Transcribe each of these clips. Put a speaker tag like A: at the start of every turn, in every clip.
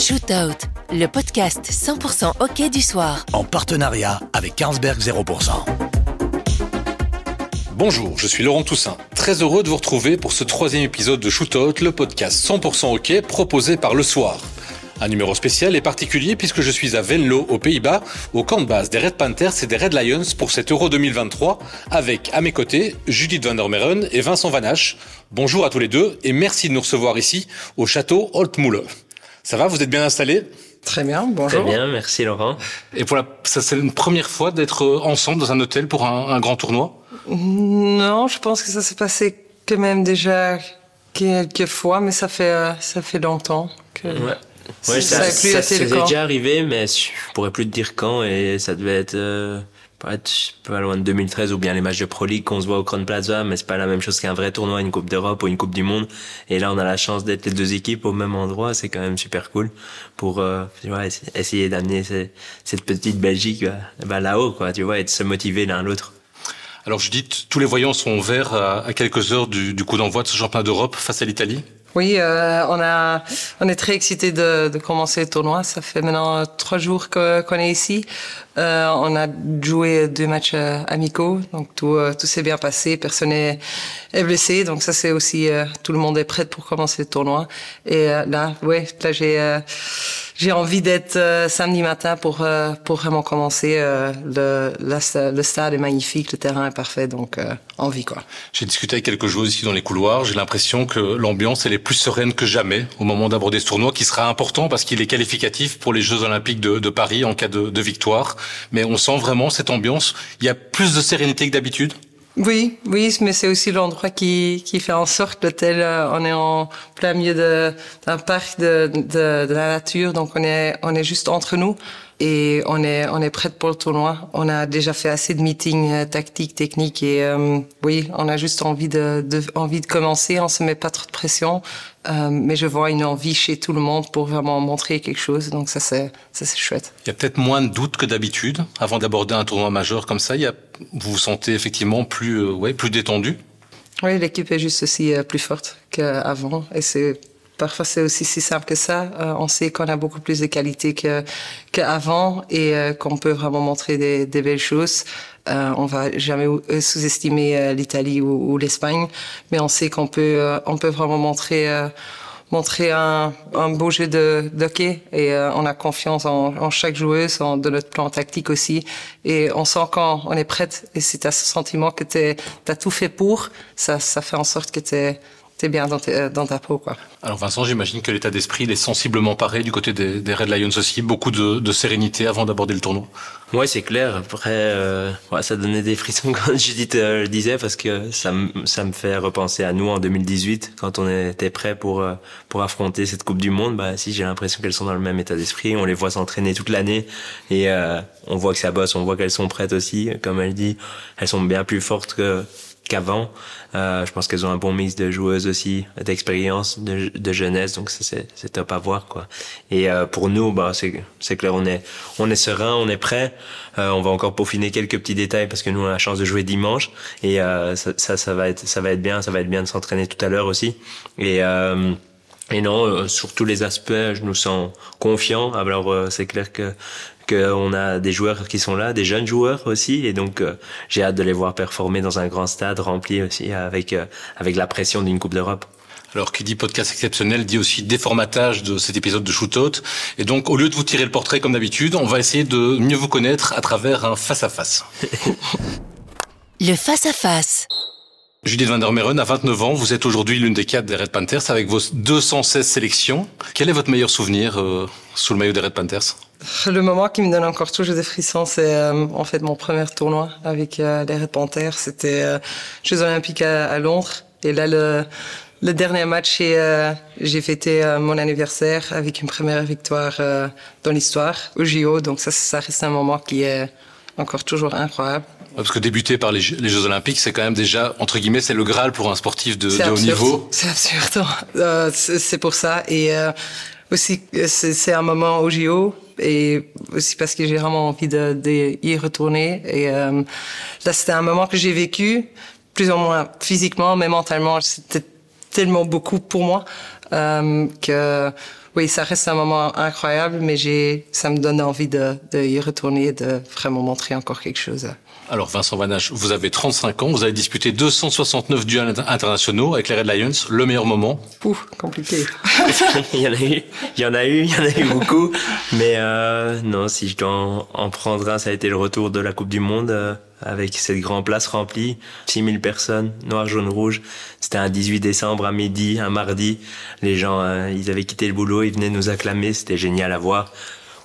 A: Shootout, le podcast 100% hockey du soir.
B: En partenariat avec Carlsberg 0%.
C: Bonjour, je suis Laurent Toussaint. Très heureux de vous retrouver pour ce troisième épisode de Shootout, le podcast 100% hockey proposé par Le Soir. Un numéro spécial et particulier puisque je suis à Venlo, aux Pays-Bas, au camp de base des Red Panthers et des Red Lions pour cet Euro 2023, avec à mes côtés Judith van der Meren et Vincent Vanache. Bonjour à tous les deux et merci de nous recevoir ici au château Holtmühle. Ça va, vous êtes bien installés
D: Très bien, bonjour.
E: Très bien, merci Laurent.
C: Et voilà, ça c'est une première fois d'être ensemble dans un hôtel pour un, un grand tournoi?
D: Non, je pense que ça s'est passé quand même déjà quelques fois, mais ça fait euh, ça fait longtemps que.
E: Ouais. Ouais, ça, ça, ça, ça faisait déjà arrivé, mais je pourrais plus te dire quand, et ça devait être euh, pas être pas loin de 2013 ou bien les matchs de Pro League qu'on se voit au Crown Plaza, mais c'est pas la même chose qu'un vrai tournoi, une Coupe d'Europe ou une Coupe du Monde. Et là, on a la chance d'être les deux équipes au même endroit, c'est quand même super cool pour euh, tu vois, essayer d'amener cette petite Belgique bah, là-haut, quoi, tu vois, et de se motiver l'un l'autre.
C: Alors je dis, tous les voyants sont verts à, à quelques heures du, du coup d'envoi de ce championnat d'Europe face à l'Italie?
D: Oui, euh, on a, on est très excités de, de commencer le tournoi. Ça fait maintenant trois jours qu'on est ici. Euh, on a joué deux matchs euh, amicaux, donc tout, euh, tout s'est bien passé. Personne est, est blessé, donc ça c'est aussi euh, tout le monde est prêt pour commencer le tournoi. Et là, ouais, là j'ai j'ai envie d'être samedi matin pour pour vraiment commencer. le, la, le stade est magnifique, le terrain est parfait, donc envie quoi.
C: J'ai discuté avec quelques joueurs ici dans les couloirs. J'ai l'impression que l'ambiance elle est plus sereine que jamais au moment d'aborder ce tournoi, qui sera important parce qu'il est qualificatif pour les Jeux Olympiques de, de Paris en cas de victoire mais on sent vraiment cette ambiance. Il y a plus de sérénité que d'habitude.
D: Oui, oui, mais c'est aussi l'endroit qui, qui fait en sorte l'hôtel. On est en plein milieu d'un parc de, de, de, la nature, donc on est on est juste entre nous et on est on est prêt pour le tournoi. On a déjà fait assez de meetings euh, tactiques, techniques et euh, oui, on a juste envie de, de, envie de commencer. On se met pas trop de pression, euh, mais je vois une envie chez tout le monde pour vraiment montrer quelque chose. Donc ça c'est ça c'est chouette.
C: Il y a peut-être moins de doutes que d'habitude avant d'aborder un tournoi majeur comme ça. Il y a, vous vous sentez effectivement plus euh, ouais plus détendu?
D: Oui, l'équipe est juste aussi euh, plus forte qu'avant et c'est Parfois, c'est aussi si simple que ça. Euh, on sait qu'on a beaucoup plus de qualité que qu'avant et euh, qu'on peut vraiment montrer des, des belles choses. Euh, on va jamais sous-estimer euh, l'Italie ou, ou l'Espagne, mais on sait qu'on peut euh, on peut vraiment montrer montrer un, un beau jeu de, hockey et on a confiance en, en chaque joueuse, en, de notre plan tactique aussi. Et on sent quand on est prête et si tu ce sentiment que tu as tout fait pour, ça, ça fait en sorte que tu t'es bien dans, dans, ta peau, quoi.
C: Alors Vincent, j'imagine que l'état d'esprit est sensiblement pareil du côté des, des Red Lions aussi, beaucoup de, de sérénité avant d'aborder le tournoi.
E: Ouais, c'est clair. Après, euh, ouais, ça donnait des frissons quand Judith euh, le disait parce que ça, ça me fait repenser à nous en 2018 quand on était prêt pour euh, pour affronter cette Coupe du Monde. Bah si, j'ai l'impression qu'elles sont dans le même état d'esprit. On les voit s'entraîner toute l'année et euh, on voit que ça bosse, on voit qu'elles sont prêtes aussi. Comme elle dit, elles sont bien plus fortes que qu'avant. Euh, je pense qu'elles ont un bon mix de joueuses aussi, d'expérience, de, jeunesse, donc c'est top à voir quoi. Et euh, pour nous, bah c'est clair, on est on est serein, on est prêt. Euh, on va encore peaufiner quelques petits détails parce que nous on a la chance de jouer dimanche et ça, ça, va être ça va être bien, ça va être bien de s'entraîner tout à l'heure aussi. Et et non, sur tous les aspects, je nous sens confiant. Alors c'est clair que qu'on a des joueurs qui sont là, des jeunes joueurs aussi, et donc euh, j'ai hâte de les voir performer dans un grand stade rempli aussi avec euh, avec la pression d'une Coupe d'Europe.
C: Alors, qui dit podcast exceptionnel dit aussi déformatage de cet épisode de Shootout. Et donc, au lieu de vous tirer le portrait comme d'habitude, on va essayer de mieux vous connaître à travers un face-à-face.
A: -face. le face-à-face. -face.
C: Judith van der Meren, à 29 ans, vous êtes aujourd'hui l'une des quatre des Red Panthers avec vos 216 sélections. Quel est votre meilleur souvenir euh, sous le maillot des Red Panthers?
D: Le moment qui me donne encore toujours des frissons, c'est euh, en fait mon premier tournoi avec euh, les Red Panthers. C'était euh, Jeux Olympiques à, à, Londres. Et là, le, le dernier match, j'ai fêté euh, mon anniversaire avec une première victoire euh, dans l'histoire au JO. Donc ça, ça reste un moment qui est encore toujours incroyable.
C: Parce que débuter par les Jeux, les Jeux Olympiques, c'est quand même déjà, entre guillemets, c'est le Graal pour un sportif de, de haut niveau.
D: C'est absurde. Euh, c'est pour ça. Et euh, aussi, c'est un moment au JO. Et aussi parce que j'ai vraiment envie de, de, retourner. Et euh, là, c'était un moment que j'ai vécu, plus ou moins physiquement, mais mentalement, c'était tellement beaucoup pour moi euh, que oui, ça reste un moment incroyable, mais j'ai, ça me donne envie de, de retourner et de vraiment montrer encore quelque chose.
C: Alors Vincent Vanache, vous avez 35 ans, vous avez disputé 269 duels internationaux avec les Red Lions. Le meilleur moment?
D: Ouf, compliqué.
E: il y en a eu, il y en a eu, il y en a eu beaucoup. Mais euh, non, si je dois en, prendre un, ça a été le retour de la Coupe du Monde euh, avec cette grande place remplie, 6000 personnes, noir, jaune, rouge. C'était un 18 décembre à midi, un mardi. Les gens, euh, ils avaient quitté le boulot, ils venaient nous acclamer, c'était génial à voir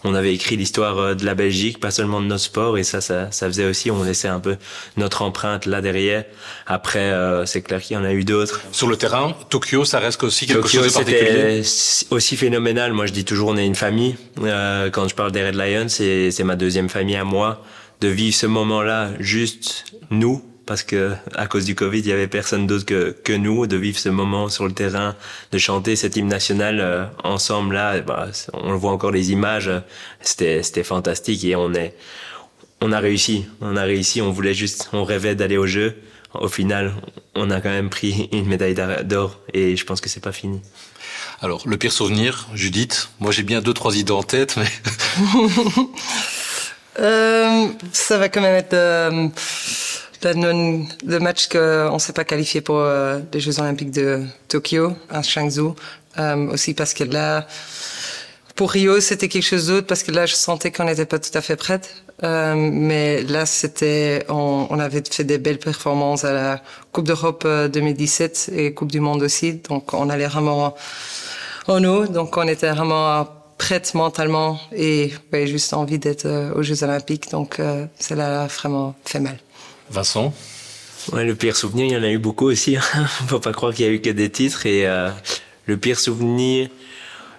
E: on avait écrit l'histoire euh, de la Belgique, pas seulement de notre sport, et ça, ça, ça faisait aussi, on laissait un peu notre empreinte là derrière. Après, euh, c'est clair qu'il y en a eu d'autres.
C: Sur le terrain, Tokyo, ça reste aussi quelque chose de particulier.
E: aussi phénoménal. Moi, je dis toujours, on est une famille. Euh, quand je parle des Red Lions, c'est ma deuxième famille à moi. De vivre ce moment-là, juste nous, parce que à cause du Covid, il y avait personne d'autre que, que nous, de vivre ce moment sur le terrain, de chanter cet hymne national euh, ensemble là. Bah, on le voit encore les images, c'était c'était fantastique et on est on a réussi, on a réussi. On voulait juste, on rêvait d'aller au jeu. Au final, on a quand même pris une médaille d'or et je pense que c'est pas fini.
C: Alors, le pire souvenir, Judith? Moi, j'ai bien deux trois idées en tête, mais.
D: euh, ça va quand même être. Euh, le match qu'on ne s'est pas qualifié pour euh, les Jeux Olympiques de Tokyo, à Changzhou. Euh, aussi parce que là, pour Rio, c'était quelque chose d'autre parce que là, je sentais qu'on n'était pas tout à fait prête. Euh, mais là, c'était, on, avait fait des belles performances à la Coupe d'Europe 2017 et Coupe du Monde aussi. Donc, on allait vraiment en haut. Donc, on était vraiment prête mentalement et ouais, juste envie d'être aux Jeux Olympiques. Donc, euh, ça l'a vraiment fait mal.
C: Vincent
E: Ouais, le pire souvenir, il y en a eu beaucoup aussi. Hein. Faut pas croire qu'il y a eu que des titres. Et euh, le pire souvenir,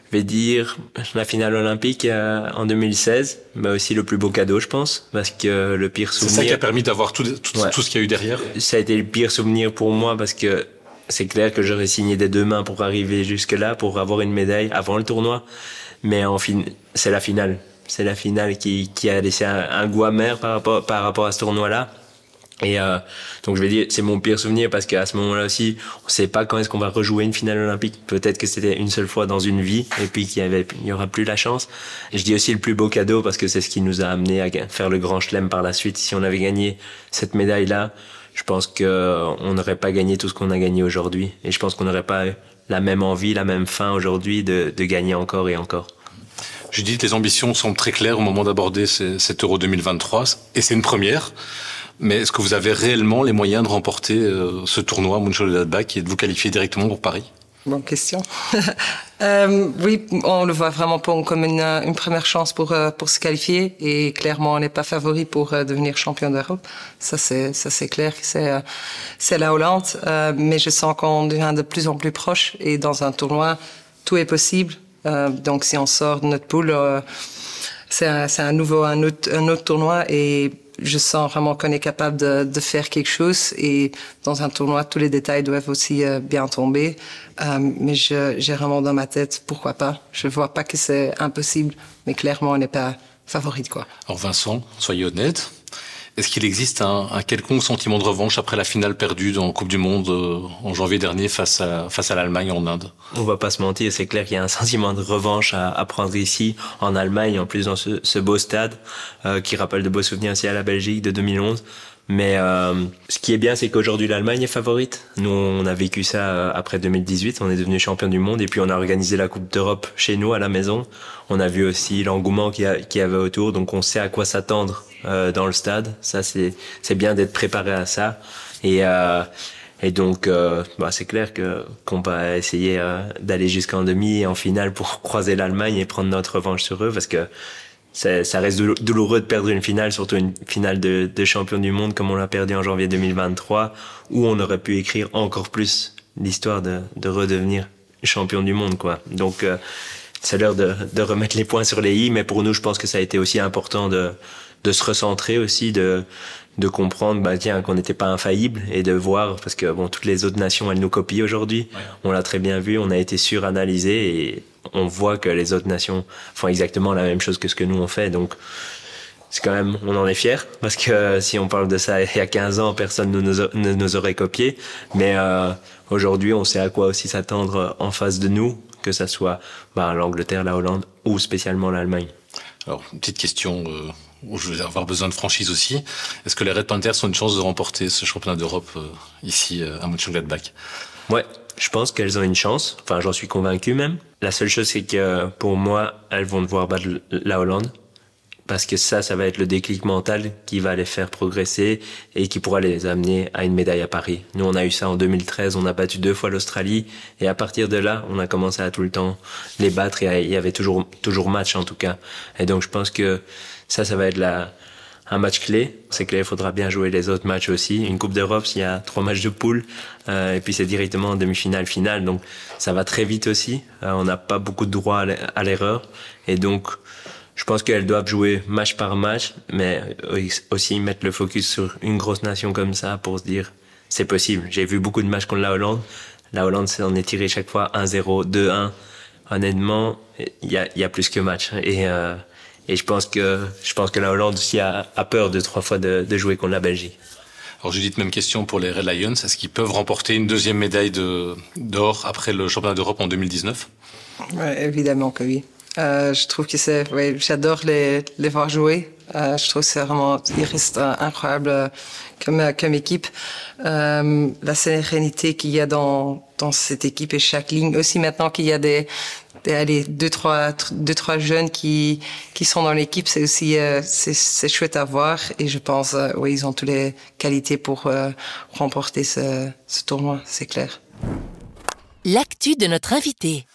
E: je vais dire la finale olympique euh, en 2016, mais aussi le plus beau cadeau, je pense, parce que le pire souvenir.
C: C'est ça qui a permis d'avoir tout, tout, ce qu'il y a eu derrière.
E: Ça a été le pire souvenir pour moi parce que c'est clair que j'aurais signé des deux mains pour arriver jusque là, pour avoir une médaille avant le tournoi. Mais en fin, c'est la finale. C'est la finale qui, qui a laissé un, un goût amer par rapport, par rapport à ce tournoi-là. Et euh, donc je vais dire c'est mon pire souvenir parce qu'à ce moment-là aussi on sait pas quand est-ce qu'on va rejouer une finale olympique. Peut-être que c'était une seule fois dans une vie et puis qu'il y aura plus la chance. Je dis aussi le plus beau cadeau parce que c'est ce qui nous a amené à faire le grand chelem par la suite. Si on avait gagné cette médaille là, je pense que on n'aurait pas gagné tout ce qu'on a gagné aujourd'hui et je pense qu'on n'aurait pas la même envie, la même faim aujourd'hui de, de gagner encore et encore.
C: Judith, les ambitions sont très claires au moment d'aborder cet Euro 2023 et c'est une première. Mais est-ce que vous avez réellement les moyens de remporter euh, ce tournoi Mönchengladbach et de vous qualifier directement pour Paris?
D: Bonne question. euh, oui, on le voit vraiment comme une, une première chance pour euh, pour se qualifier et clairement on n'est pas favori pour euh, devenir champion d'Europe. Ça c'est ça c'est clair c'est c'est la Hollande, mais je sens qu'on devient de plus en plus proche et dans un tournoi tout est possible. donc si on sort de notre poule, c'est un, un nouveau un autre, un autre tournoi et je sens vraiment qu'on est capable de, de, faire quelque chose et dans un tournoi, tous les détails doivent aussi euh, bien tomber. Euh, mais j'ai vraiment dans ma tête, pourquoi pas? Je vois pas que c'est impossible, mais clairement, on n'est pas favorite. Quoi.
C: Alors Vincent, soyez honnête, est-ce qu'il existe un, un, quelconque sentiment de revanche après la finale perdue dans Coupe du Monde euh, en janvier dernier face à, face à l'Allemagne en Inde?
E: On va pas se mentir, c'est clair qu'il y a un sentiment de revanche à, à, prendre ici, en Allemagne, en plus dans ce, ce beau stade euh, qui rappelle de beaux souvenirs aussi à la Belgique de 2011. Mais euh, ce qui est bien, c'est qu'aujourd'hui l'Allemagne est favorite. Nous, on a vécu ça euh, après 2018. On est devenu champion du monde et puis on a organisé la Coupe d'Europe chez nous à la maison. On a vu aussi l'engouement qu'il y, avait autour, donc on sait à quoi s'attendre euh, dans le stade. Ça, c'est c'est bien d'être préparé à ça. Et euh, et donc, euh, bah, c'est clair que qu'on va essayer d'aller jusqu'en demi et en finale pour croiser l'Allemagne et prendre notre revanche sur eux, parce que ça reste douloureux de perdre une finale, surtout une finale de, de champion du monde comme on l'a perdu en janvier 2023, où on aurait pu écrire encore plus l'histoire de, de redevenir champion du monde, quoi. Donc, euh, c'est l'heure de, de remettre les points sur les i, mais pour nous, je pense que ça a été aussi important de, de se recentrer aussi, de, de comprendre bah tiens qu'on n'était pas infaillible et de voir parce que bon toutes les autres nations elles nous copient aujourd'hui on l'a très bien vu on a été suranalysé et on voit que les autres nations font exactement la même chose que ce que nous on fait donc c'est quand même, on en est fier parce que si on parle de ça il y a 15 ans, personne ne nous, ne nous aurait copié. Mais euh, aujourd'hui, on sait à quoi aussi s'attendre en face de nous, que ça soit bah, l'Angleterre, la Hollande ou spécialement l'Allemagne.
C: Alors, une petite question euh, où je vais avoir besoin de franchise aussi. Est-ce que les Red Panthers ont une chance de remporter ce championnat d'Europe euh, ici euh, à Mönchengladbach?
E: Ouais, je pense qu'elles ont une chance. Enfin, j'en suis convaincu même. La seule chose, c'est que pour moi, elles vont devoir battre la Hollande parce que ça, ça va être le déclic mental qui va les faire progresser et qui pourra les amener à une médaille à Paris. Nous, on a eu ça en 2013, on a battu deux fois l'Australie et à partir de là, on a commencé à tout le temps les battre et il y avait toujours toujours match en tout cas. Et donc, je pense que ça, ça va être la un match clé. C'est clair, il faudra bien jouer les autres matchs aussi. Une Coupe d'Europe, il y a trois matchs de poule, euh, et puis c'est directement en demi-finale, finale. Donc ça va très vite aussi. Euh, on n'a pas beaucoup de droit à l'erreur, et donc je pense qu'elles doivent jouer match par match, mais aussi mettre le focus sur une grosse nation comme ça pour se dire c'est possible. J'ai vu beaucoup de matchs contre la Hollande. La Hollande s'en est tiré chaque fois 1-0, 2-1. Honnêtement, il y a, y a, plus que match. Et, euh, et je pense que je pense que la Hollande aussi a, a peur de trois fois de, de, jouer contre la Belgique.
C: Alors Judith, même question pour les Red Lions. Est-ce qu'ils peuvent remporter une deuxième médaille d'or après le championnat d'Europe en 2019
D: ouais, Évidemment que oui. Euh, je trouve que c'est, oui, j'adore les, les voir jouer. Euh, je trouve que c'est vraiment, ils restent incroyables comme, comme équipe. Euh, la sérénité qu'il y a dans, dans cette équipe et chaque ligne. Aussi maintenant qu'il y a des allez, deux, trois, deux, trois jeunes qui, qui sont dans l'équipe, c'est aussi, euh, c'est, chouette à voir. Et je pense, euh, oui, ils ont toutes les qualités pour euh, remporter ce, ce tournoi, c'est clair.
A: L'actu de notre invité.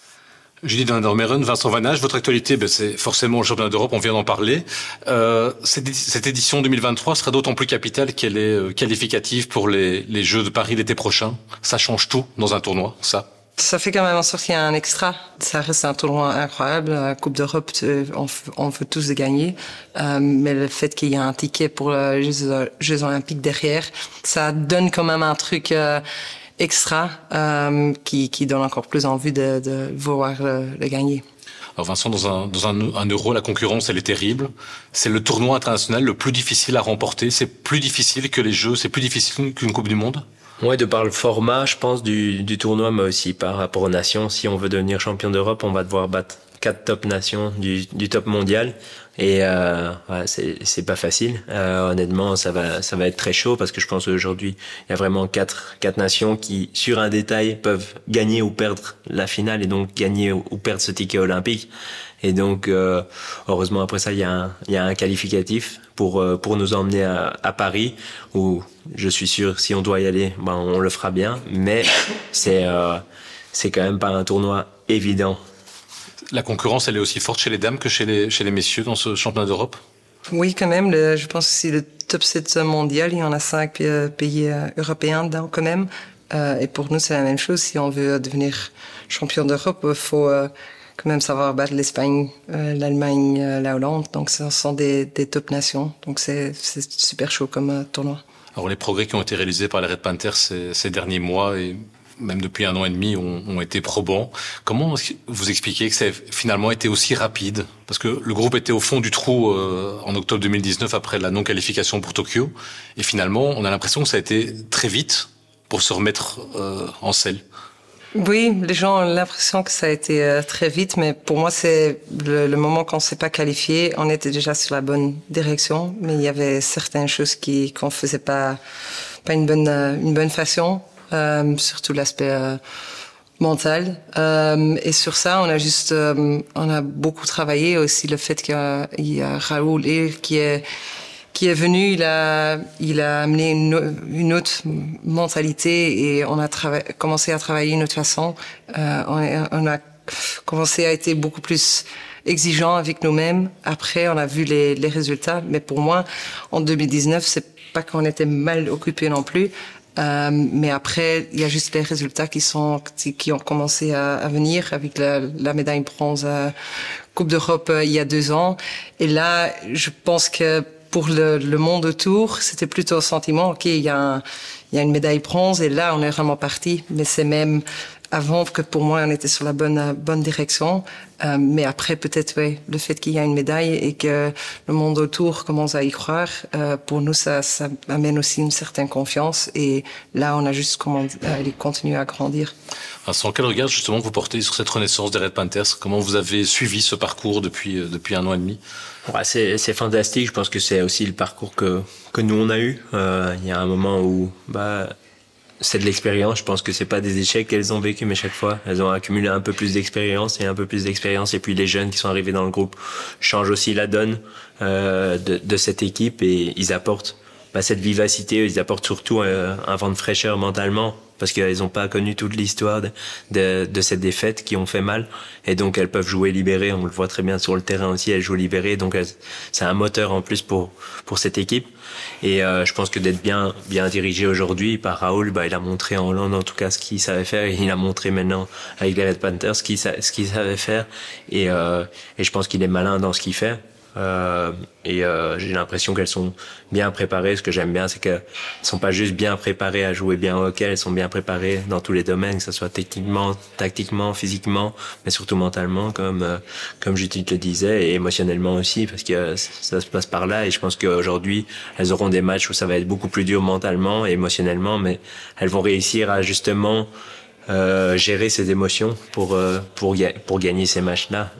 C: Julie Dormeren, Vincent Vanage, votre actualité, ben, c'est forcément le championnat d'Europe, on vient d'en parler. Euh, cette, édition 2023 sera d'autant plus capitale qu'elle est qualificative pour les, les Jeux de Paris l'été prochain. Ça change tout dans un tournoi, ça
D: ça fait quand même en sorte qu'il y a un extra. Ça reste un tournoi incroyable. La Coupe d'Europe, on, veut tous gagner. Euh, mais le fait qu'il y ait un ticket pour les Jeux, Olympiques derrière, ça donne quand même un truc euh, extra euh, qui, donne encore plus envie de, de vouloir le, gagner.
C: Alors Vincent, dans un, euro, la concurrence, elle est terrible. C'est le tournoi international le plus difficile à remporter. C'est plus difficile que les Jeux, c'est plus difficile qu'une Coupe du Monde
E: Ouais, de par le format, je pense, du, du tournoi, mais aussi par rapport aux nations. Si on veut devenir champion d'Europe, on va devoir battre quatre top nations du, du top mondial. Et euh, ouais, c'est pas facile. Euh, honnêtement, ça va ça va être très chaud parce que je pense qu'aujourd'hui il y a vraiment quatre quatre nations qui sur un détail peuvent gagner ou perdre la finale et donc gagner ou perdre ce ticket olympique. Et donc euh, heureusement après ça il y a un il y a un qualificatif pour euh, pour nous emmener à, à Paris où je suis sûr si on doit y aller ben on le fera bien. Mais c'est euh, c'est quand même pas un tournoi évident
C: la concurrence, elle est aussi forte chez les dames que chez les, chez les messieurs dans ce championnat d'Europe?
D: Oui, quand même. Le, je pense aussi le top 7 mondial, il y en a cinq pays européens dedans quand même. Euh, et pour nous, c'est la même chose. Si on veut devenir champion d'Europe, il faut euh, quand même savoir battre l'Espagne, euh, l'Allemagne, euh, la Hollande. Donc, ce sont des, des top nations. Donc, c'est super chaud comme euh, tournoi.
C: Alors, les progrès qui ont été réalisés par les Red Panthers ces, ces derniers mois et même depuis un an et demi, ont, ont été probants. Comment vous expliquez que ça a finalement été aussi rapide? Parce que le groupe était au fond du trou euh, en octobre 2019 après la non-qualification pour Tokyo. Et finalement, on a l'impression que ça a été très vite pour se remettre euh, en selle.
D: Oui, les gens ont l'impression que ça a été euh, très vite, mais pour moi, c'est le, le, moment qu'on s'est pas qualifié, on était déjà sur la bonne direction, mais il y avait certaines choses qui qu'on faisait pas pas une bonne une bonne façon euh, surtout l'aspect euh, mental. Euh, et sur ça, on a juste, on a beaucoup travaillé aussi le fait qu'il y a Raoul qui est qui est venu, il a, il a amené une, une autre mentalité et on a commencé à travailler d'une autre façon. Euh, on, on, a commencé à être beaucoup plus exigeant avec nous-mêmes. Après, on a vu les, les résultats. Mais pour moi, en 2019, c'est pas qu'on était mal occupé non plus. Euh, mais après, il y a juste les résultats qui sont qui ont commencé à, venir avec la, médaille bronze à Coupe d'Europe euh, il y a deux ans. Et là, je pense que pour le, monde autour, c'était plutôt un sentiment, ok, il y a il y a une médaille bronze et là, on est vraiment parti. Mais c'est même avant que pour moi on était sur la bonne bonne direction. Euh, mais après peut-être ouais, le fait qu'il y a une médaille et que le monde autour commence à y croire, euh, pour nous ça, ça amène aussi une certaine confiance et là on a juste comment aller continuer à grandir.
C: Vincent, quel regard justement vous portez sur cette renaissance des Red Panthers? Comment vous avez suivi ce parcours depuis depuis un an et demi?
E: Ouais, c'est, c'est fantastique. Je pense que c'est aussi le parcours que, que nous on a eu. Euh, il y a un moment où bah, c'est de l'expérience. Je pense que c'est pas des échecs qu'elles ont vécu, mais chaque fois, elles ont accumulé un peu plus d'expérience et un peu plus d'expérience. Et puis les jeunes qui sont arrivés dans le groupe changent aussi la donne euh, de, de cette équipe et ils apportent bah, cette vivacité. Ils apportent surtout euh, un vent de fraîcheur mentalement parce qu'elles n'ont pas connu toute l'histoire de, de, de, cette défaite qui ont fait mal. Et donc elles peuvent jouer libérées. On le voit très bien sur le terrain aussi elles jouent libérées. Donc c'est un moteur en plus pour pour cette équipe. Et euh, je pense que d'être bien bien dirigé aujourd'hui par Raoul bah, il a montré en Hollande en tout cas ce qu'il savait faire. Et il a montré maintenant avec les Red Panthers ce qu'il ce qu'il savait faire. Et euh, et je pense qu'il est malin dans ce qu'il fait euh, et euh, j'ai l'impression qu'elles sont bien préparées. Ce que j'aime bien, c'est qu'elles sont pas juste bien préparées à jouer bien au hockey, elles sont bien préparées dans tous les domaines, que ce soit techniquement, tactiquement, physiquement, mais surtout mentalement, comme euh, comme Judith le disait, et émotionnellement aussi, parce que ça se passe par là. Et je pense qu'aujourd'hui, elles auront des matchs où ça va être beaucoup plus dur mentalement et émotionnellement, mais elles vont réussir à justement euh, gérer ces émotions pour euh, pour pour gagner ces matchs-là.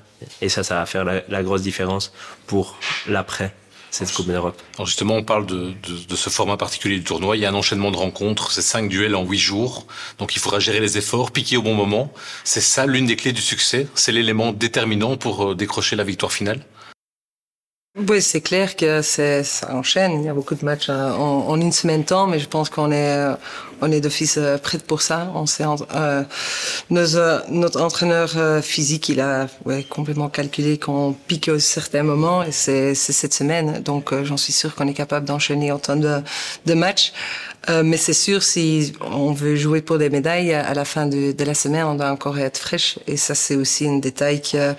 E: Et ça, ça va faire la, grosse différence pour l'après cette Coupe d'Europe.
C: Alors justement, on parle de, de, de, ce format particulier du tournoi. Il y a un enchaînement de rencontres, c'est cinq duels en huit jours. Donc il faudra gérer les efforts, piquer au bon moment. C'est ça l'une des clés du succès. C'est l'élément déterminant pour décrocher la victoire finale.
D: Oui, c'est clair que c'est, ça enchaîne. Il y a beaucoup de matchs en, en une semaine de temps, mais je pense qu'on est, on est d'office prêt pour ça. On sait, euh, notre entraîneur physique, il a ouais, complètement calculé qu'on pique à certains moments, et c'est, cette semaine. Donc, j'en suis sûr qu'on est capable d'enchaîner autant de, matchs. Euh, mais c'est sûr, si on veut jouer pour des médailles, à la fin de, de la semaine, on doit encore être fraîche. Et ça, c'est aussi un détail que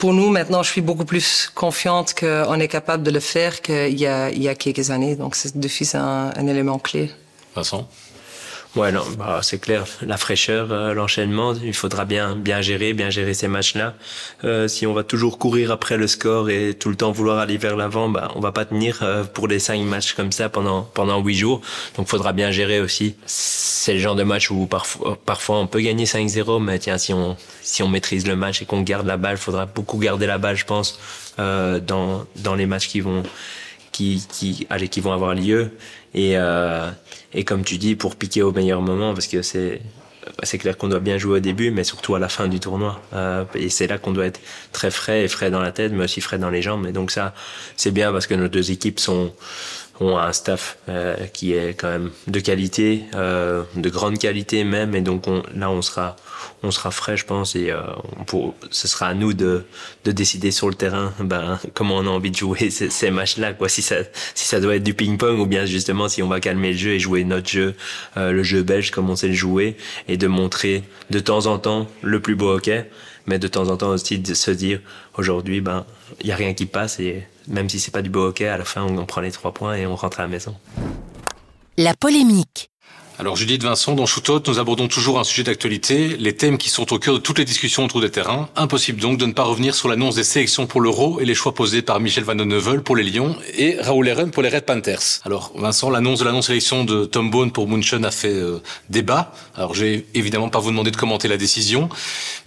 D: pour nous, maintenant, je suis beaucoup plus confiante qu'on est capable de le faire qu'il y a, il y a quelques années. Donc, c'est d'office un, un élément clé.
C: Vincent?
E: Ouais, non, bah, c'est clair. La fraîcheur, euh, l'enchaînement, il faudra bien, bien gérer, bien gérer ces matchs-là. Euh, si on va toujours courir après le score et tout le temps vouloir aller vers l'avant, bah, on va pas tenir euh, pour des cinq matchs comme ça pendant pendant huit jours. Donc, faudra bien gérer aussi. C'est le genre de match où parfois, parfois on peut gagner 5-0, mais tiens, si on si on maîtrise le match et qu'on garde la balle, faudra beaucoup garder la balle, je pense, euh, dans dans les matchs qui vont qui qui allez, qui vont avoir lieu. Et euh, et comme tu dis pour piquer au meilleur moment parce que c'est c'est clair qu'on doit bien jouer au début mais surtout à la fin du tournoi. Euh, et c'est là qu'on doit être très frais et frais dans la tête mais aussi frais dans les jambes. Et donc ça c'est bien parce que nos deux équipes sont ont un staff euh, qui est quand même de qualité, euh, de grande qualité même, et donc on, là on sera, on sera frais, je pense, et euh, pour, ce sera à nous de, de décider sur le terrain, ben comment on a envie de jouer ces, ces matchs-là, quoi. Si ça, si ça doit être du ping-pong ou bien justement si on va calmer le jeu et jouer notre jeu, euh, le jeu belge comme on sait le jouer, et de montrer de temps en temps le plus beau hockey, mais de temps en temps aussi de se dire aujourd'hui, ben il y a rien qui passe et même si c'est pas du beau hockey, à la fin, on, prend les trois points et on rentre à la maison.
A: La polémique.
C: Alors Judith Vincent, dans Shootout, nous abordons toujours un sujet d'actualité, les thèmes qui sont au cœur de toutes les discussions autour des terrains. Impossible donc de ne pas revenir sur l'annonce des sélections pour l'Euro et les choix posés par Michel Van Neuvel pour les Lions et Raoul Eren pour les Red Panthers. Alors Vincent, l'annonce de la non-sélection de Tom Bone pour Munchen a fait euh, débat. Alors j'ai évidemment pas vous demander de commenter la décision,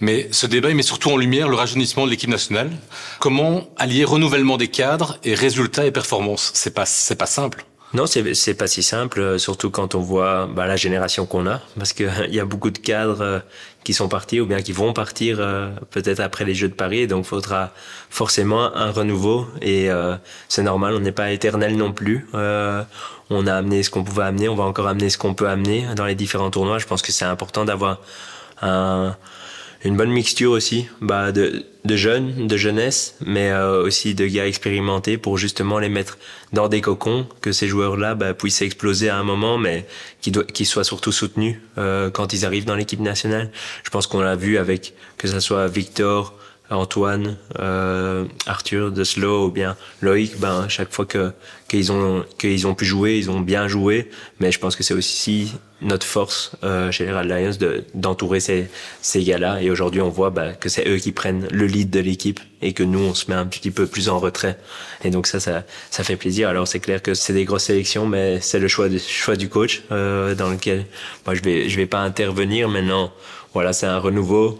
C: mais ce débat il met surtout en lumière le rajeunissement de l'équipe nationale. Comment allier renouvellement des cadres et résultats et performances? C'est pas c'est pas simple.
E: Non, c'est c'est pas si simple, surtout quand on voit bah, la génération qu'on a, parce que il y a beaucoup de cadres qui sont partis ou bien qui vont partir euh, peut-être après les Jeux de Paris, donc faudra forcément un renouveau et euh, c'est normal, on n'est pas éternel non plus. Euh, on a amené ce qu'on pouvait amener, on va encore amener ce qu'on peut amener dans les différents tournois. Je pense que c'est important d'avoir un une bonne mixture aussi bah de, de jeunes, de jeunesse, mais euh, aussi de gars expérimentés pour justement les mettre dans des cocons, que ces joueurs-là bah, puissent exploser à un moment, mais qu'ils soient surtout soutenus euh, quand ils arrivent dans l'équipe nationale. Je pense qu'on l'a vu avec que ce soit Victor, Antoine, euh, Arthur de Slow ou bien Loïc, ben chaque fois que qu'ils ont qu'ils ont pu jouer, ils ont bien joué. Mais je pense que c'est aussi notre force euh, chez les Red Lions de d'entourer ces ces gars-là. Et aujourd'hui, on voit ben, que c'est eux qui prennent le lead de l'équipe et que nous, on se met un petit peu plus en retrait. Et donc ça, ça ça fait plaisir. Alors c'est clair que c'est des grosses sélections, mais c'est le choix du choix du coach euh, dans lequel moi je vais je vais pas intervenir maintenant. Voilà, c'est un renouveau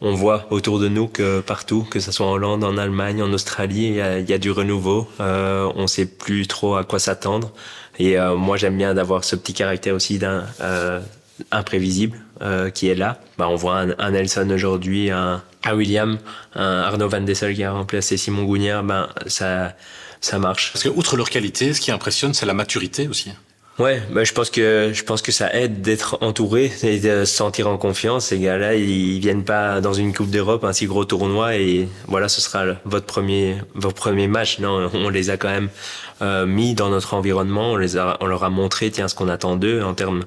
E: on voit autour de nous que partout, que ce soit en Hollande, en Allemagne, en Australie, il y a, du renouveau. Euh, on sait plus trop à quoi s'attendre. Et euh, moi, j'aime bien d'avoir ce petit caractère aussi d'un euh, imprévisible euh, qui est là. Bah, on voit un, un Nelson aujourd'hui, un, un, William, un Arnaud Van Dessel qui a remplacé Simon Gougnard. Ben ça, ça marche.
C: Parce que outre leur qualité, ce qui impressionne, c'est la maturité aussi.
E: Ouais, bah, je pense que je pense que ça aide d'être entouré et de se sentir en confiance. Ces gars-là, ils viennent pas dans une Coupe d'Europe, un si gros tournoi et voilà, ce sera votre premier votre premier match. Non, on les a quand même euh, mis dans notre environnement. On les a, on leur a montré tiens ce qu'on attend d'eux en termes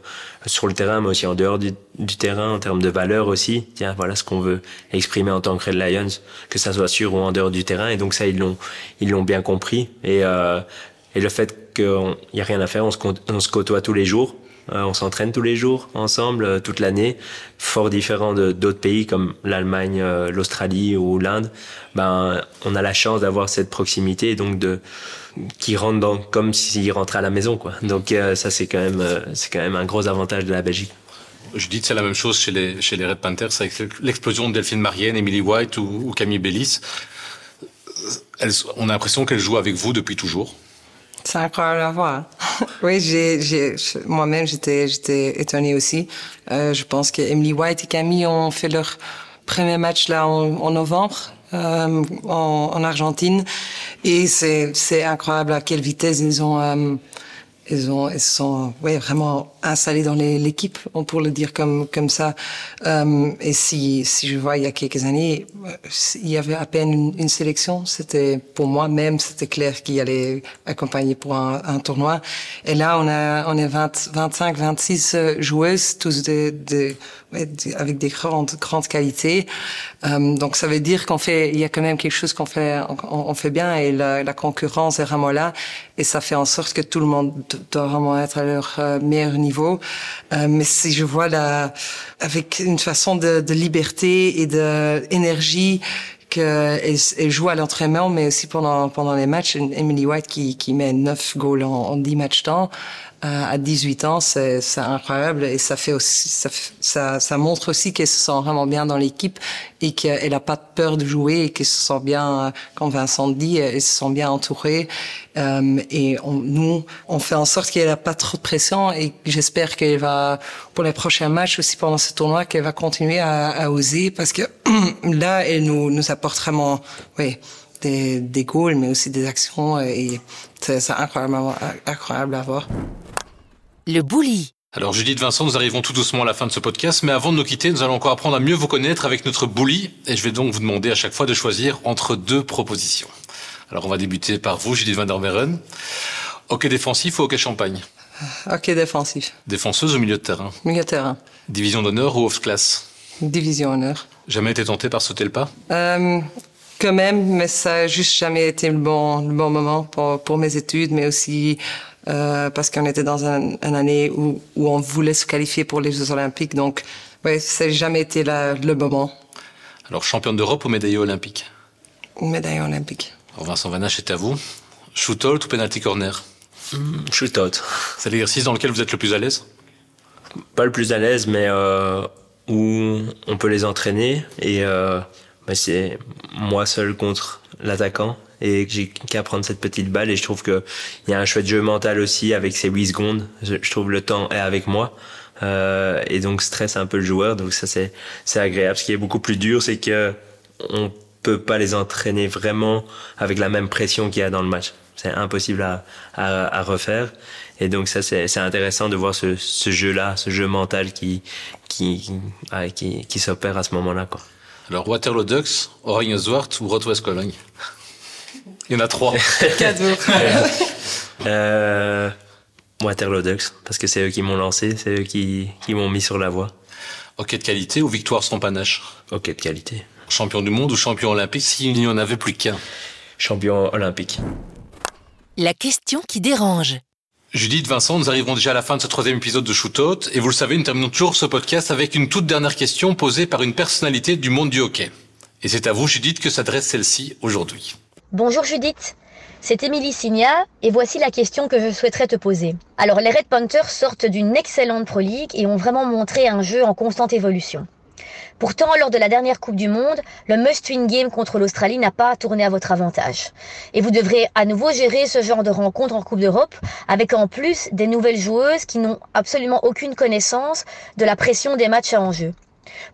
E: sur le terrain, mais aussi en dehors du, du terrain, en termes de valeur aussi. Tiens, voilà ce qu'on veut exprimer en tant que Red Lions, que ça soit sur ou en dehors du terrain. Et donc ça, ils l'ont ils l'ont bien compris et euh, et le fait qu'il n'y a rien à faire, on se, côtoie tous les jours, euh, on s'entraîne tous les jours ensemble, euh, toute l'année, fort différent de d'autres pays comme l'Allemagne, euh, l'Australie ou l'Inde. Ben, on a la chance d'avoir cette proximité et donc de qui rentre dans comme s'il rentrait à la maison, quoi. Donc ça c'est quand même c'est quand même un gros avantage de la Belgique.
C: Je dis que c'est la même chose chez les, chez les Red Panthers avec l'explosion de Delphine Marienne, Emily White ou, Camille Bellis. On a l'impression qu'elles jouent avec vous depuis toujours.
D: C'est incroyable à voir. oui, j'ai, moi-même, j'étais, j'étais étonnée aussi. Euh, je pense que Emily White et Camille ont fait leur premier match là en, novembre. Euh, en, en, Argentine et c'est c'est incroyable à quelle vitesse ils ont euh, ils sont vraiment installés dans l'équipe on pourrait le dire comme ça. Euh, et si si je vois il y a quelques années il y avait à peine une, sélection c'était pour moi même c'était clair qu'il allait accompagner pour un, tournoi. Et là on a on est 20 25 26 joueuses tous de, avec des grandes grandes qualités. Euh, donc ça veut dire qu'on fait il y a quand même quelque chose qu'on fait on, fait bien et la, la concurrence est vraiment là. Et ça fait en sorte que tout le monde doit vraiment être à leur euh, meilleur niveau. Euh, mais si je vois la, avec une façon de, de liberté et de énergie qu'elle elle joue à l'entraînement, mais aussi pendant pendant les matchs. Emily White qui, qui met 9 goals en, en 10 matchs temps à 18 ans, c'est incroyable et ça fait aussi ça, ça, ça montre aussi qu'elle se sent vraiment bien dans l'équipe et qu'elle a pas peur de jouer et qu'elle se sent bien, comme Vincent dit, elle se sent bien entourée. Euh, et on, nous, on fait en sorte qu'elle a pas trop de pression et j'espère qu'elle va, pour les prochains matchs aussi pendant ce tournoi, qu'elle va continuer à, à, oser parce que là, elle nous, nous apporte vraiment, oui, des, des goals, mais aussi des actions et c'est incroyable, incroyable à voir.
A: Le bully.
C: Alors Judith Vincent, nous arrivons tout doucement à la fin de ce podcast, mais avant de nous quitter, nous allons encore apprendre à mieux vous connaître avec notre bully, et je vais donc vous demander à chaque fois de choisir entre deux propositions. Alors on va débuter par vous, Judith Van der Meren. Hockey défensif ou hockey champagne?
D: Hockey défensif.
C: Défenseuse ou milieu de terrain
D: Milieu de terrain.
C: Division d'honneur ou off-class
D: Division honneur.
C: Jamais été tenté par sauter le pas?
D: Euh, Quand même, mais ça n'a juste jamais été le bon, le bon moment pour, pour mes études, mais aussi euh, parce qu'on était dans une un année où, où on voulait se qualifier pour les Jeux Olympiques. Donc, ouais, ça n'a jamais été la, le moment.
C: Alors, championne d'Europe ou médaillée olympique?
D: Médaille olympique.
C: Alors, Vincent Vanache, c'est à vous. Shootout ou penalty corner?
E: Mm, Shootout.
C: C'est l'exercice dans lequel vous êtes le plus à l'aise?
E: Pas le plus à l'aise, mais euh, où on peut les entraîner. Et euh, bah, c'est moi seul contre l'attaquant et j'ai qu'à prendre cette petite balle. Et je trouve que il y a un chouette jeu mental aussi avec ces 8 secondes. Je, trouve le temps est avec moi. Euh, et donc stresse un peu le joueur. Donc ça c'est c'est agréable. Ce qui est beaucoup plus dur c'est que on peut pas les entraîner vraiment avec la même pression qu'il y a dans le match. C'est impossible à, à, à, refaire. Et donc ça c'est intéressant de voir ce, ce jeu là ce jeu mental qui qui qui, qui, qui s'opère à ce moment là quoi.
C: Alors Waterloo Ducks Oranje Zwart ou Rot-West Cologne? Il y en a trois.
D: Cadeau.
E: euh, Waterloo Ducks, parce que c'est eux qui m'ont lancé, c'est eux qui, qui m'ont mis sur la voie.
C: Hockey de qualité ou victoire sans panache
E: Hockey de qualité.
C: Champion du monde ou champion olympique s'il n'y en avait plus qu'un
E: Champion olympique.
A: La question qui dérange.
C: Judith, Vincent, nous arrivons déjà à la fin de ce troisième épisode de Shootout et vous le savez, nous terminons toujours ce podcast avec une toute dernière question posée par une personnalité du monde du hockey. Et c'est à vous, Judith, que s'adresse celle-ci aujourd'hui.
F: Bonjour Judith, c'est Émilie Signa et voici la question que je souhaiterais te poser. Alors les Red Panthers sortent d'une excellente Pro League et ont vraiment montré un jeu en constante évolution. Pourtant, lors de la dernière Coupe du Monde, le must-win game contre l'Australie n'a pas tourné à votre avantage. Et vous devrez à nouveau gérer ce genre de rencontre en Coupe d'Europe, avec en plus des nouvelles joueuses qui n'ont absolument aucune connaissance de la pression des matchs à enjeu.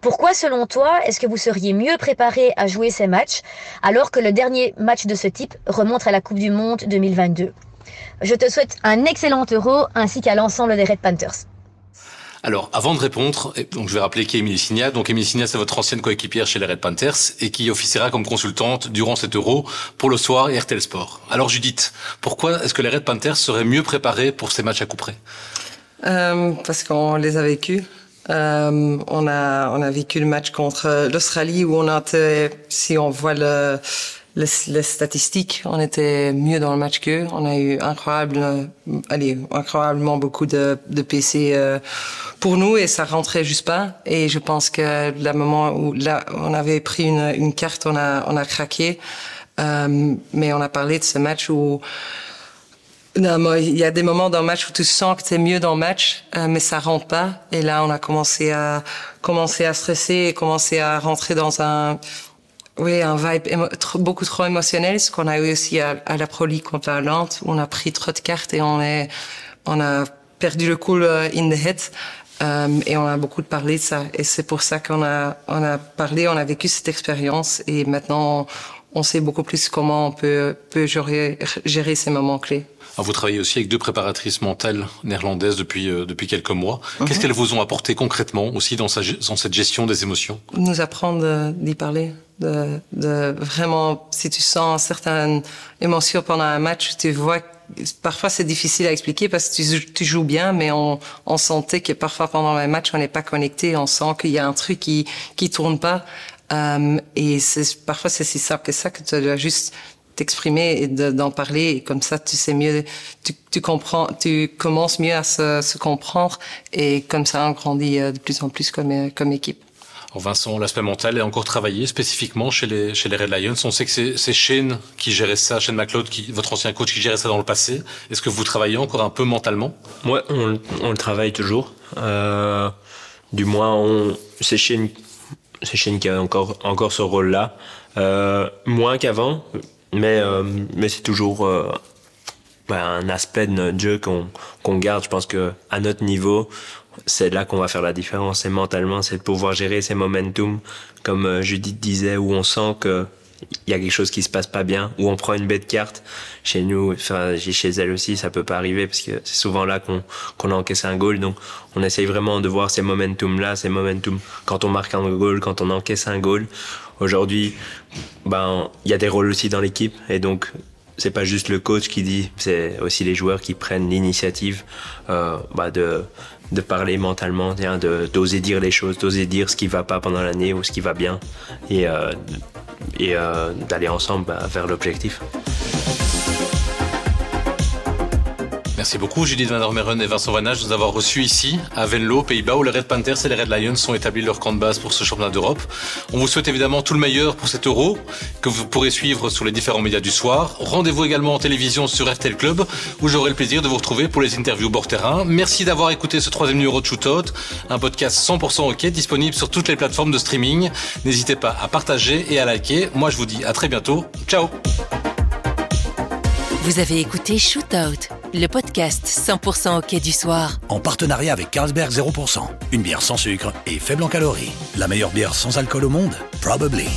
F: Pourquoi, selon toi, est-ce que vous seriez mieux préparé à jouer ces matchs alors que le dernier match de ce type remonte à la Coupe du Monde 2022 Je te souhaite un excellent euro ainsi qu'à l'ensemble des Red Panthers.
C: Alors, avant de répondre, donc je vais rappeler qui est Emilie Signa. Donc, Emilie Signa, c'est votre ancienne coéquipière chez les Red Panthers et qui officiera comme consultante durant cet euro pour le soir et RTL Sport. Alors, Judith, pourquoi est-ce que les Red Panthers seraient mieux préparés pour ces matchs à coup près?
D: Euh, Parce qu'on les a vécus. Euh, on a on a vécu le match contre l'Australie où on été, si on voit le les, les, statistiques, on était mieux dans le match qu'eux. On a eu incroyable, allez, incroyablement beaucoup de, de PC euh, pour nous et ça rentrait juste pas. Et je pense que le moment où là on avait pris une, une carte, on a on a craqué. Euh, mais on a parlé de ce match où non, il y a des moments dans le match où tu sens que tu es mieux dans le match, euh, mais ça rentre pas. Et là, on a commencé à commencer à stresser et commencer à rentrer dans un oui, un vibe beaucoup trop émotionnel, ce qu'on a eu aussi à, la Pro League contre la où on a pris trop de cartes et on est, on a perdu le cool euh, in the head. Euh, et on a beaucoup parlé de ça. Et c'est pour ça qu'on a, on a parlé, on a vécu cette expérience et maintenant on sait beaucoup plus comment on peut, peut gérer, gérer ces moments clés.
C: Alors vous travaillez aussi avec deux préparatrices mentales néerlandaises depuis euh, depuis quelques mois. Qu'est-ce mhm. qu'elles vous ont apporté concrètement aussi dans, sa, dans cette gestion des émotions?
D: Nous apprendre d'y parler, de, de vraiment, si tu sens certaines émotions pendant un match, tu vois parfois c'est difficile à expliquer parce que tu, tu joues bien, mais on, on, sentait que parfois pendant un match on n'est pas connecté, on sent qu'il y a un truc qui qui tourne pas. Euh, et parfois c'est si simple que ça que tu dois juste t'exprimer et d'en parler et comme ça tu sais mieux tu, tu comprends tu commences mieux à se, se, comprendre et comme ça on grandit euh, de plus en plus comme euh, comme équipe.
C: Alors Vincent, l'aspect mental est encore travaillé spécifiquement chez les, chez les Red Lions. On sait que c'est Shane qui gérait ça, Shane McLeod, qui, votre ancien coach, qui gérait ça dans le passé. Est-ce que vous travaillez encore un peu mentalement?
E: Ouais, on, on le travaille toujours. Euh, du moins, on, c'est Shane, c'est Shane qui a encore, encore ce rôle-là. Euh, moins qu'avant, mais, euh, mais c'est toujours euh, ben, un aspect de notre jeu qu'on qu'on garde. Je pense que à notre niveau, c'est là qu'on va faire la différence. Et mentalement, c'est de pouvoir gérer ces momentum, comme euh, Judith disait, où on sent que il y a quelque chose qui se passe pas bien, où on prend une bête carte. Chez nous, enfin chez elle aussi, ça peut pas arriver parce que c'est souvent là qu'on qu'on encaisse un goal. Donc on essaye vraiment de voir ces momentum là, ces momentum quand on marque un goal, quand on encaisse un goal. Aujourd'hui, ben il y a des rôles aussi dans l'équipe et donc c'est pas juste le coach qui dit, c'est aussi les joueurs qui prennent l'initiative euh, bah de de parler mentalement, d'oser dire les choses, d'oser dire ce qui va pas pendant l'année ou ce qui va bien, et, euh, et euh, d'aller ensemble bah, vers l'objectif.
C: Merci beaucoup Judith Van Dormeren et Vincent Vanage de nous avoir reçus ici à Venlo, Pays-Bas, où les Red Panthers et les Red Lions ont établi leur camp de base pour ce championnat d'Europe. On vous souhaite évidemment tout le meilleur pour cet euro que vous pourrez suivre sur les différents médias du soir. Rendez-vous également en télévision sur RTL Club où j'aurai le plaisir de vous retrouver pour les interviews bord terrain. Merci d'avoir écouté ce troisième numéro de Shootout, un podcast 100% OK disponible sur toutes les plateformes de streaming. N'hésitez pas à partager et à liker. Moi je vous dis à très bientôt. Ciao
A: Vous avez écouté Shootout le podcast 100% OK du soir.
B: En partenariat avec Carlsberg 0%, une bière sans sucre et faible en calories. La meilleure bière sans alcool au monde? Probably.